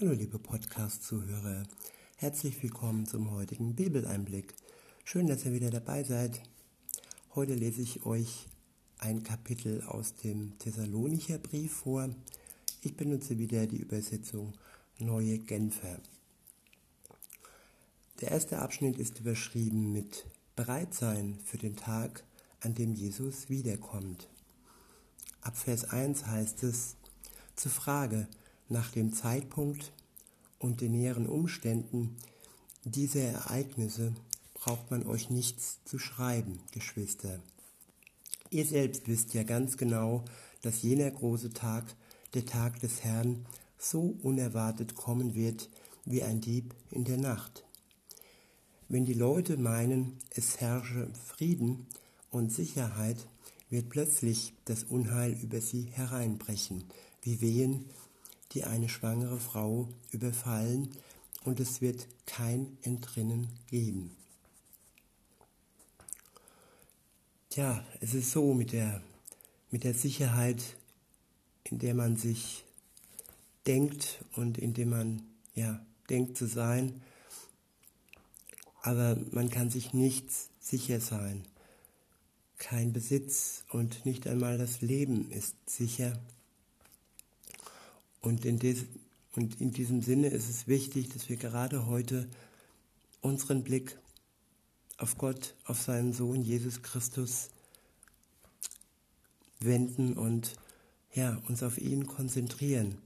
Hallo liebe Podcast-Zuhörer, herzlich willkommen zum heutigen Bibeleinblick. Schön, dass ihr wieder dabei seid. Heute lese ich euch ein Kapitel aus dem Thessalonicher Brief vor. Ich benutze wieder die Übersetzung Neue Genfer. Der erste Abschnitt ist überschrieben mit Bereit sein für den Tag, an dem Jesus wiederkommt. Ab Vers 1 heißt es, zur Frage, nach dem Zeitpunkt und den näheren Umständen dieser Ereignisse braucht man euch nichts zu schreiben, Geschwister. Ihr selbst wisst ja ganz genau, dass jener große Tag, der Tag des Herrn, so unerwartet kommen wird wie ein Dieb in der Nacht. Wenn die Leute meinen, es herrsche Frieden und Sicherheit, wird plötzlich das Unheil über sie hereinbrechen, wie Wehen die eine schwangere Frau überfallen und es wird kein Entrinnen geben. Tja, es ist so mit der, mit der Sicherheit, in der man sich denkt und in dem man ja, denkt zu sein, aber man kann sich nichts sicher sein. Kein Besitz und nicht einmal das Leben ist sicher. Und in, des, und in diesem Sinne ist es wichtig, dass wir gerade heute unseren Blick auf Gott, auf seinen Sohn Jesus Christus wenden und ja, uns auf ihn konzentrieren,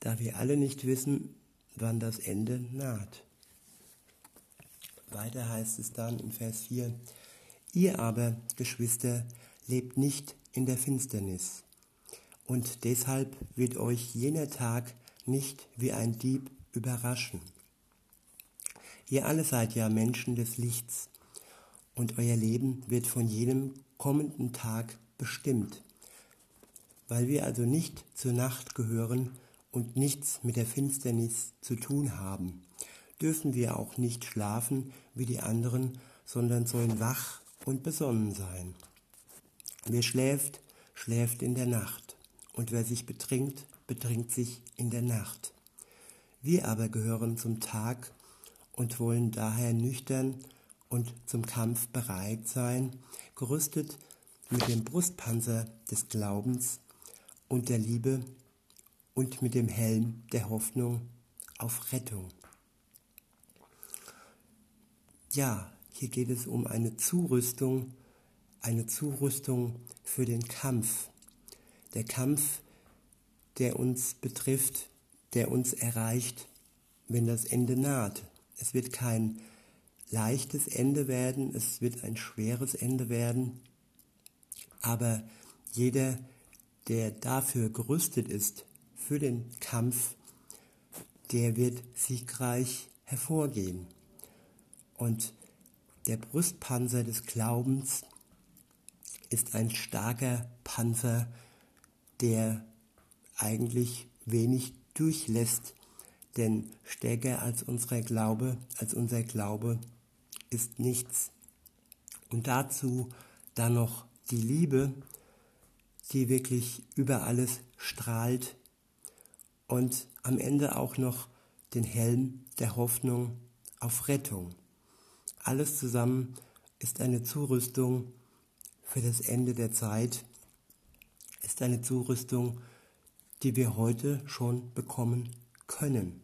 da wir alle nicht wissen, wann das Ende naht. Weiter heißt es dann in Vers 4, ihr aber, Geschwister, lebt nicht in der Finsternis, und deshalb wird euch jener Tag nicht wie ein Dieb überraschen. Ihr alle seid ja Menschen des Lichts, und euer Leben wird von jedem kommenden Tag bestimmt. Weil wir also nicht zur Nacht gehören und nichts mit der Finsternis zu tun haben, dürfen wir auch nicht schlafen wie die anderen, sondern sollen wach und besonnen sein. Wer schläft, schläft in der Nacht und wer sich betrinkt, betrinkt sich in der Nacht. Wir aber gehören zum Tag und wollen daher nüchtern und zum Kampf bereit sein, gerüstet mit dem Brustpanzer des Glaubens und der Liebe und mit dem Helm der Hoffnung auf Rettung. Ja, hier geht es um eine Zurüstung, eine Zurüstung für den Kampf der Kampf, der uns betrifft, der uns erreicht, wenn das Ende naht. Es wird kein leichtes Ende werden, es wird ein schweres Ende werden, aber jeder, der dafür gerüstet ist, für den Kampf, der wird siegreich hervorgehen. Und der Brustpanzer des Glaubens ist ein starker Panzer, der eigentlich wenig durchlässt, denn stärker als unser Glaube, als unser Glaube ist nichts. Und dazu dann noch die Liebe, die wirklich über alles strahlt und am Ende auch noch den Helm der Hoffnung auf Rettung. Alles zusammen ist eine Zurüstung für das Ende der Zeit ist eine Zurüstung, die wir heute schon bekommen können.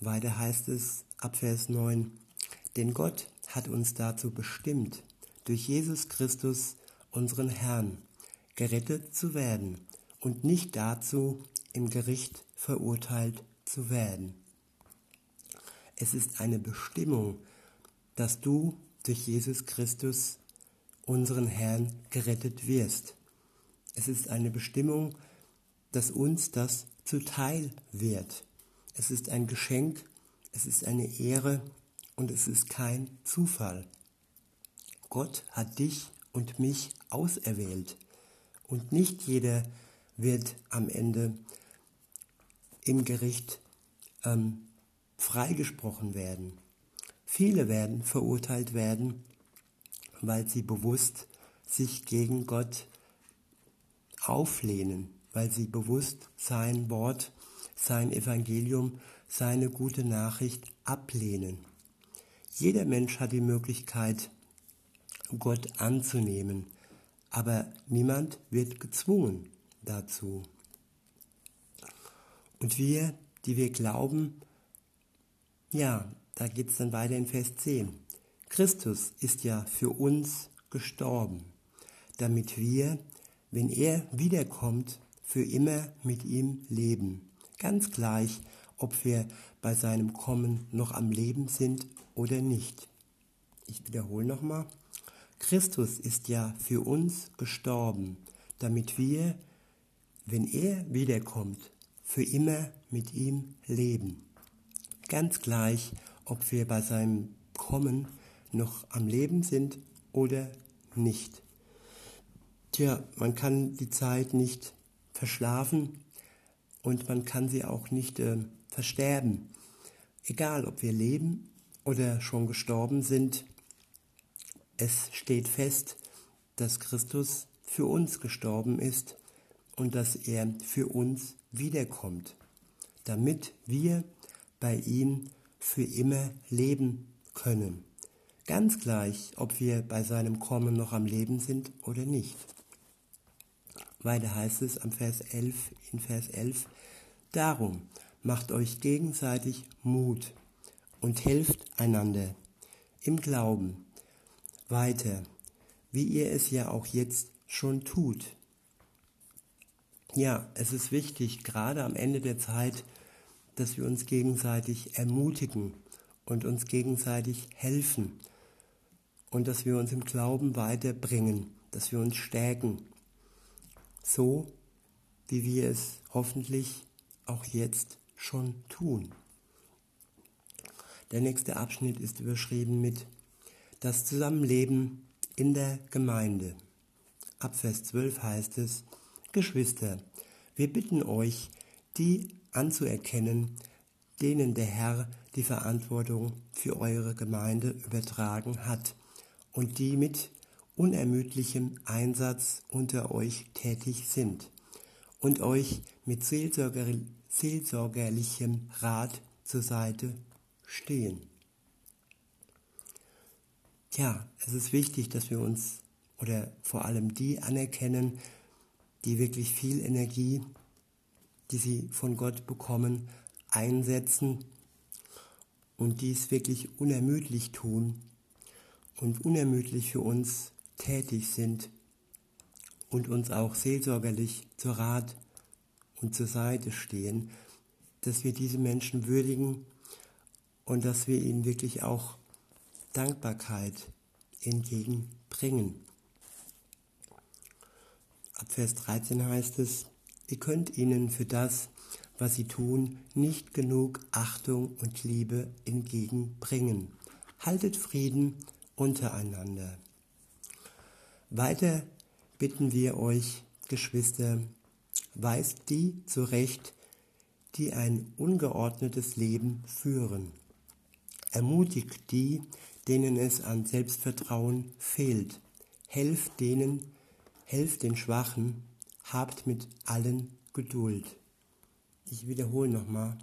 Weiter heißt es ab Vers 9, denn Gott hat uns dazu bestimmt, durch Jesus Christus, unseren Herrn, gerettet zu werden und nicht dazu, im Gericht verurteilt zu werden. Es ist eine Bestimmung, dass du durch Jesus Christus unseren Herrn gerettet wirst. Es ist eine Bestimmung, dass uns das zuteil wird. Es ist ein Geschenk, es ist eine Ehre und es ist kein Zufall. Gott hat dich und mich auserwählt und nicht jeder wird am Ende im Gericht ähm, freigesprochen werden. Viele werden verurteilt werden weil sie bewusst sich gegen Gott auflehnen, weil sie bewusst sein Wort sein Evangelium, seine gute Nachricht ablehnen. Jeder Mensch hat die Möglichkeit, Gott anzunehmen, aber niemand wird gezwungen dazu. Und wir, die wir glauben, ja, da geht es dann weiter in Vers 10. Christus ist ja für uns gestorben, damit wir, wenn er wiederkommt, für immer mit ihm leben. Ganz gleich, ob wir bei seinem Kommen noch am Leben sind oder nicht. Ich wiederhole nochmal. Christus ist ja für uns gestorben, damit wir, wenn er wiederkommt, für immer mit ihm leben. Ganz gleich, ob wir bei seinem Kommen noch am Leben sind oder nicht. Tja, man kann die Zeit nicht verschlafen und man kann sie auch nicht äh, versterben. Egal, ob wir leben oder schon gestorben sind, es steht fest, dass Christus für uns gestorben ist und dass er für uns wiederkommt, damit wir bei ihm für immer leben können. Ganz gleich, ob wir bei seinem Kommen noch am Leben sind oder nicht. Weiter heißt es am Vers 11, in Vers 11, Darum macht euch gegenseitig Mut und helft einander im Glauben weiter, wie ihr es ja auch jetzt schon tut. Ja, es ist wichtig, gerade am Ende der Zeit, dass wir uns gegenseitig ermutigen und uns gegenseitig helfen und dass wir uns im Glauben weiterbringen, dass wir uns stärken, so wie wir es hoffentlich auch jetzt schon tun. Der nächste Abschnitt ist überschrieben mit das Zusammenleben in der Gemeinde. Ab Vers 12 heißt es, Geschwister, wir bitten euch, die anzuerkennen, denen der Herr die Verantwortung für eure Gemeinde übertragen hat und die mit unermüdlichem Einsatz unter euch tätig sind und euch mit seelsorgerlichem Rat zur Seite stehen. Ja, es ist wichtig, dass wir uns oder vor allem die anerkennen, die wirklich viel Energie, die sie von Gott bekommen, einsetzen und dies wirklich unermüdlich tun und unermüdlich für uns tätig sind und uns auch seelsorgerlich zur Rat und zur Seite stehen, dass wir diese Menschen würdigen und dass wir ihnen wirklich auch Dankbarkeit entgegenbringen. Ab Vers 13 heißt es, ihr könnt ihnen für das, was sie tun, nicht genug Achtung und Liebe entgegenbringen. Haltet Frieden untereinander. Weiter bitten wir euch, Geschwister, weist die zurecht, die ein ungeordnetes Leben führen. Ermutigt die, denen es an Selbstvertrauen fehlt. Helft denen, helft den Schwachen, habt mit allen Geduld. Ich wiederhole nochmal.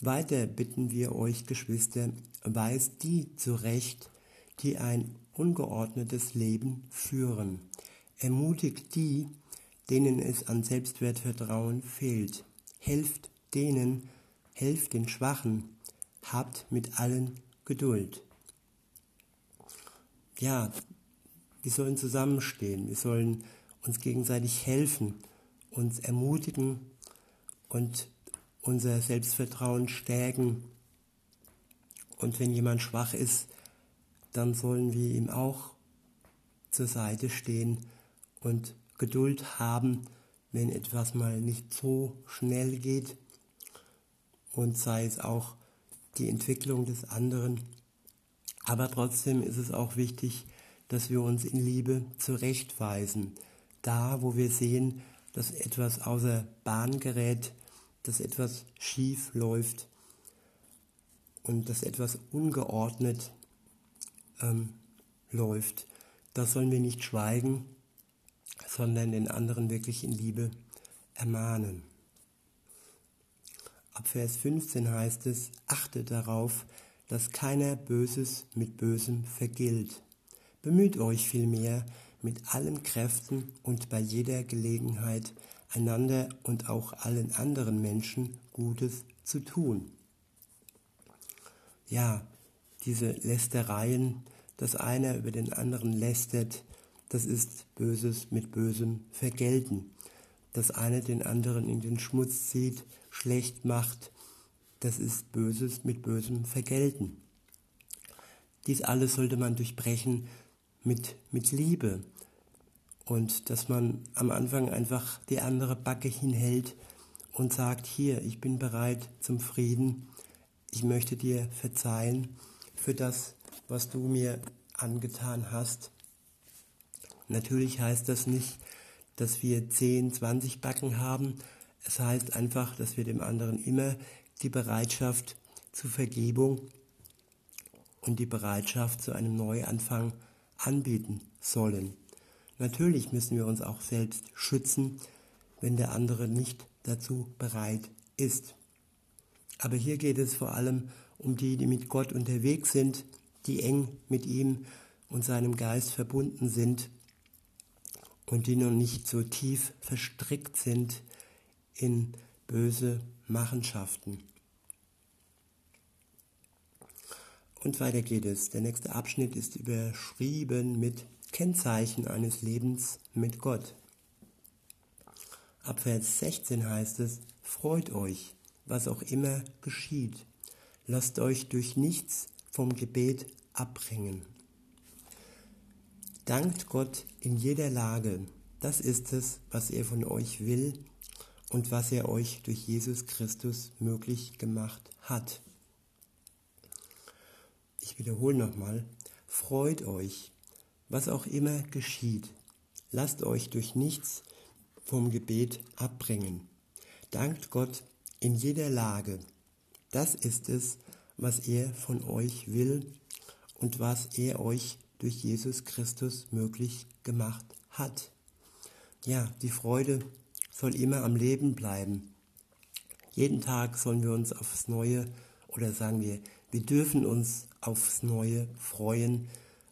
Weiter bitten wir euch, Geschwister, weist die zurecht, die ein ungeordnetes Leben führen. Ermutigt die, denen es an Selbstwertvertrauen fehlt. Helft denen, helft den Schwachen, habt mit allen Geduld. Ja, wir sollen zusammenstehen, wir sollen uns gegenseitig helfen, uns ermutigen und unser Selbstvertrauen stärken. Und wenn jemand schwach ist, dann sollen wir ihm auch zur Seite stehen und Geduld haben, wenn etwas mal nicht so schnell geht und sei es auch die Entwicklung des anderen. Aber trotzdem ist es auch wichtig, dass wir uns in Liebe zurechtweisen. Da, wo wir sehen, dass etwas außer Bahn gerät, dass etwas schief läuft und dass etwas ungeordnet ähm, läuft. Da sollen wir nicht schweigen, sondern den anderen wirklich in Liebe ermahnen. Ab Vers 15 heißt es, achtet darauf, dass keiner Böses mit Bösem vergilt. Bemüht euch vielmehr mit allen Kräften und bei jeder Gelegenheit, einander und auch allen anderen Menschen Gutes zu tun. Ja, diese Lästereien, dass einer über den anderen lästert, das ist Böses mit Bösem vergelten. Dass einer den anderen in den Schmutz zieht, schlecht macht, das ist Böses mit Bösem vergelten. Dies alles sollte man durchbrechen mit, mit Liebe und dass man am Anfang einfach die andere Backe hinhält und sagt, hier, ich bin bereit zum Frieden, ich möchte dir verzeihen für das, was du mir angetan hast. Natürlich heißt das nicht, dass wir 10, 20 Backen haben. Es heißt einfach, dass wir dem anderen immer die Bereitschaft zur Vergebung und die Bereitschaft zu einem Neuanfang anbieten sollen. Natürlich müssen wir uns auch selbst schützen, wenn der andere nicht dazu bereit ist. Aber hier geht es vor allem um die, die mit Gott unterwegs sind, die eng mit ihm und seinem Geist verbunden sind und die noch nicht so tief verstrickt sind in böse Machenschaften. Und weiter geht es. Der nächste Abschnitt ist überschrieben mit Kennzeichen eines Lebens mit Gott. Ab Vers 16 heißt es, freut euch, was auch immer geschieht. Lasst euch durch nichts vom Gebet abbringen. Dankt Gott in jeder Lage. Das ist es, was er von euch will und was er euch durch Jesus Christus möglich gemacht hat. Ich wiederhole nochmal, freut euch, was auch immer geschieht. Lasst euch durch nichts vom Gebet abbringen. Dankt Gott in jeder Lage. Das ist es, was er von euch will und was er euch durch Jesus Christus möglich gemacht hat. Ja, die Freude soll immer am Leben bleiben. Jeden Tag sollen wir uns aufs Neue oder sagen wir, wir dürfen uns aufs Neue freuen,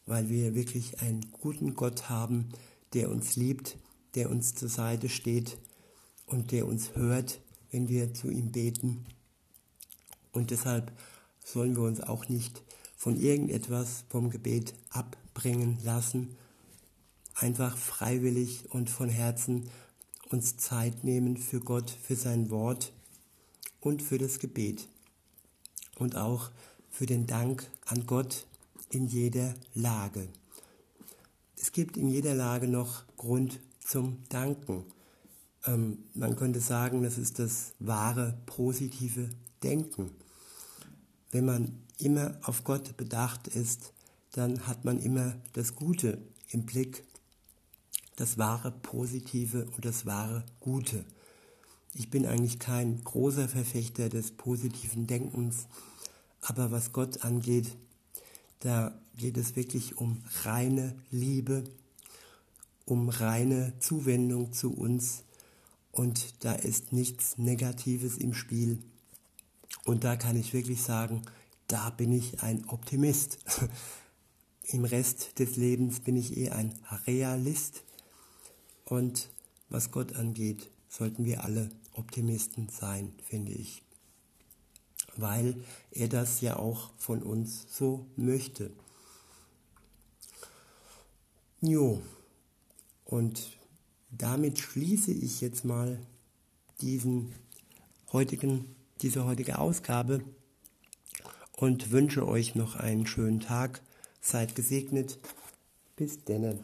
weil wir wirklich einen guten Gott haben, der uns liebt, der uns zur Seite steht und der uns hört, wenn wir zu ihm beten. Und deshalb sollen wir uns auch nicht von irgendetwas vom Gebet abbringen lassen, einfach freiwillig und von Herzen uns Zeit nehmen für Gott, für sein Wort und für das Gebet und auch für den Dank an Gott in jeder Lage. Es gibt in jeder Lage noch Grund zum Danken. Ähm, man könnte sagen, das ist das wahre positive Denken. Wenn man immer auf Gott bedacht ist, dann hat man immer das Gute im Blick, das wahre Positive und das wahre Gute. Ich bin eigentlich kein großer Verfechter des positiven Denkens, aber was Gott angeht, da geht es wirklich um reine Liebe, um reine Zuwendung zu uns und da ist nichts Negatives im Spiel. Und da kann ich wirklich sagen, da bin ich ein Optimist. Im Rest des Lebens bin ich eher ein Realist. Und was Gott angeht, sollten wir alle Optimisten sein, finde ich weil er das ja auch von uns so möchte. Jo, und damit schließe ich jetzt mal diesen heutigen, diese heutige Ausgabe und wünsche euch noch einen schönen Tag. Seid gesegnet. Bis denne.